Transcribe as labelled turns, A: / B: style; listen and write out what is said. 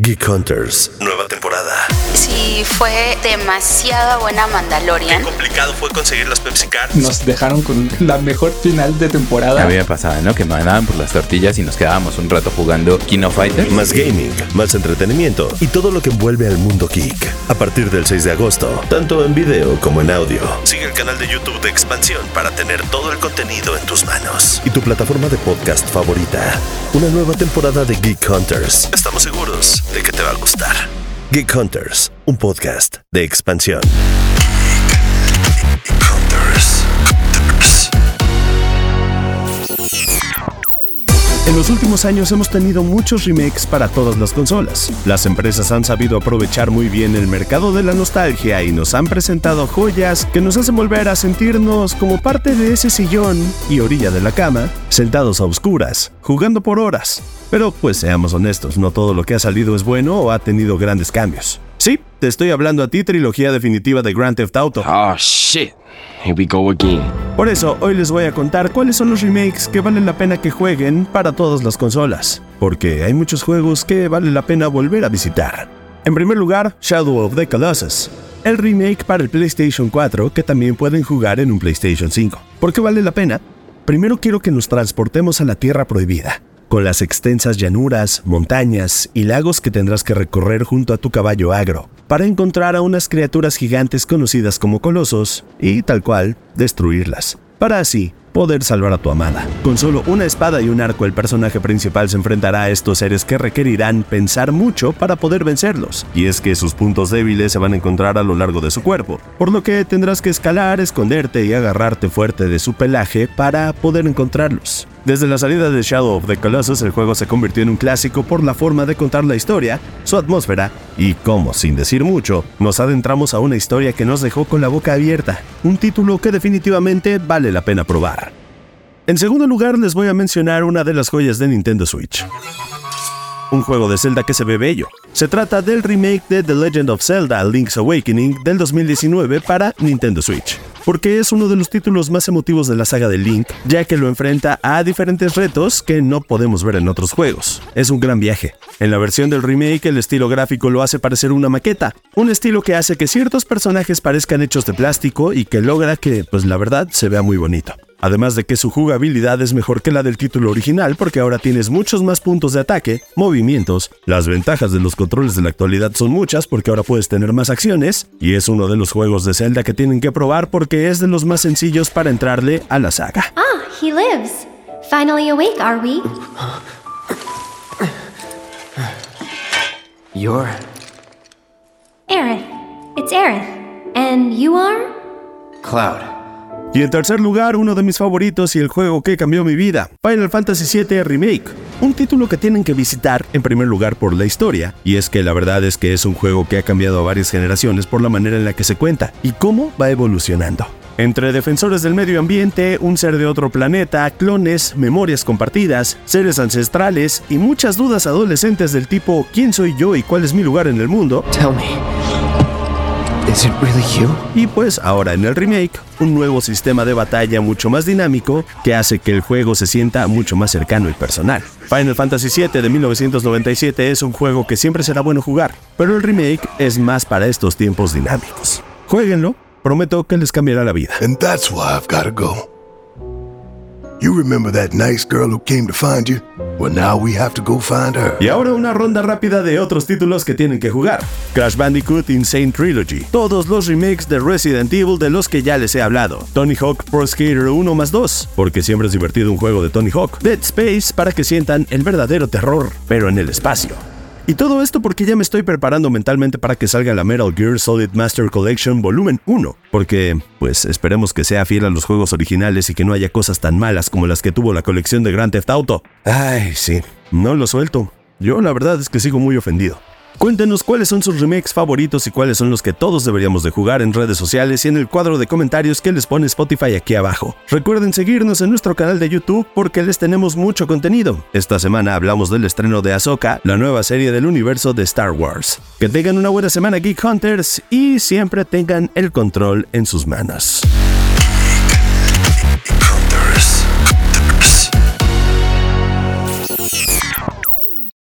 A: Geek Hunters, nueva temporada.
B: Sí, fue demasiada buena Mandalorian.
A: Qué complicado fue conseguir las Pepsi Cards.
C: Nos dejaron con la mejor final de temporada.
D: A mí me pasaba, ¿no? Que me mandaban por las tortillas y nos quedábamos un rato jugando Kino Fighters.
A: Más gaming, más entretenimiento y todo lo que envuelve al mundo geek. A partir del 6 de agosto, tanto en video como en audio. Sigue el canal de YouTube de Expansión para tener todo el contenido en tus manos. Y tu plataforma de podcast favorita. Una nueva temporada de Geek Hunters. Estamos seguros de que te va a gustar. Geek Hunters, un podcast de expansión.
E: Los últimos años hemos tenido muchos remakes para todas las consolas. Las empresas han sabido aprovechar muy bien el mercado de la nostalgia y nos han presentado joyas que nos hacen volver a sentirnos como parte de ese sillón y orilla de la cama, sentados a oscuras, jugando por horas. Pero pues seamos honestos, no todo lo que ha salido es bueno o ha tenido grandes cambios. Sí, te estoy hablando a ti, trilogía definitiva de Grand Theft Auto.
F: Oh shit. Here we go again.
E: Por eso, hoy les voy a contar cuáles son los remakes que valen la pena que jueguen para todas las consolas, porque hay muchos juegos que vale la pena volver a visitar. En primer lugar, Shadow of the Colossus, el remake para el PlayStation 4 que también pueden jugar en un PlayStation 5. ¿Por qué vale la pena? Primero quiero que nos transportemos a la Tierra Prohibida, con las extensas llanuras, montañas y lagos que tendrás que recorrer junto a tu caballo agro, para encontrar a unas criaturas gigantes conocidas como colosos y, tal cual, destruirlas, para así poder salvar a tu amada. Con solo una espada y un arco el personaje principal se enfrentará a estos seres que requerirán pensar mucho para poder vencerlos, y es que sus puntos débiles se van a encontrar a lo largo de su cuerpo, por lo que tendrás que escalar, esconderte y agarrarte fuerte de su pelaje para poder encontrarlos. Desde la salida de Shadow of the Colossus, el juego se convirtió en un clásico por la forma de contar la historia, su atmósfera y cómo, sin decir mucho, nos adentramos a una historia que nos dejó con la boca abierta, un título que definitivamente vale la pena probar. En segundo lugar, les voy a mencionar una de las joyas de Nintendo Switch. Un juego de Zelda que se ve bello. Se trata del remake de The Legend of Zelda Link's Awakening del 2019 para Nintendo Switch porque es uno de los títulos más emotivos de la saga de Link, ya que lo enfrenta a diferentes retos que no podemos ver en otros juegos. Es un gran viaje. En la versión del remake el estilo gráfico lo hace parecer una maqueta, un estilo que hace que ciertos personajes parezcan hechos de plástico y que logra que, pues la verdad, se vea muy bonito. Además de que su jugabilidad es mejor que la del título original porque ahora tienes muchos más puntos de ataque, movimientos, las ventajas de los controles de la actualidad son muchas porque ahora puedes tener más acciones, y es uno de los juegos de Zelda que tienen que probar porque es de los más sencillos para entrarle a la saga.
G: Ah, he lives. Finally awake, are we?
F: You're.
G: Aerith. It's Aerith. And you are?
F: Cloud.
E: Y en tercer lugar, uno de mis favoritos y el juego que cambió mi vida, Final Fantasy VII Remake. Un título que tienen que visitar en primer lugar por la historia, y es que la verdad es que es un juego que ha cambiado a varias generaciones por la manera en la que se cuenta y cómo va evolucionando. Entre defensores del medio ambiente, un ser de otro planeta, clones, memorias compartidas, seres ancestrales y muchas dudas adolescentes del tipo ¿quién soy yo y cuál es mi lugar en el mundo?
F: Tell me. Is it really you?
E: Y pues ahora en el remake, un nuevo sistema de batalla mucho más dinámico que hace que el juego se sienta mucho más cercano y personal. Final Fantasy VII de 1997 es un juego que siempre será bueno jugar, pero el remake es más para estos tiempos dinámicos. Jueguenlo, prometo que les cambiará la vida.
H: And that's why I've gotta go. You remember that nice girl who came to find you? Well, now we have to go find her.
E: Y ahora una ronda rápida de otros títulos que tienen que jugar. Crash Bandicoot Insane Trilogy. Todos los remakes de Resident Evil de los que ya les he hablado. Tony Hawk Pro Skater 1 más 2, porque siempre es divertido un juego de Tony Hawk. Dead Space para que sientan el verdadero terror, pero en el espacio. Y todo esto porque ya me estoy preparando mentalmente para que salga la Metal Gear Solid Master Collection Volumen 1, porque pues esperemos que sea fiel a los juegos originales y que no haya cosas tan malas como las que tuvo la colección de Grand Theft Auto. Ay, sí, no lo suelto. Yo la verdad es que sigo muy ofendido. Cuéntenos cuáles son sus remakes favoritos y cuáles son los que todos deberíamos de jugar en redes sociales y en el cuadro de comentarios que les pone Spotify aquí abajo. Recuerden seguirnos en nuestro canal de YouTube porque les tenemos mucho contenido. Esta semana hablamos del estreno de Ahsoka, la nueva serie del universo de Star Wars. Que tengan una buena semana Geek Hunters y siempre tengan el control en sus manos.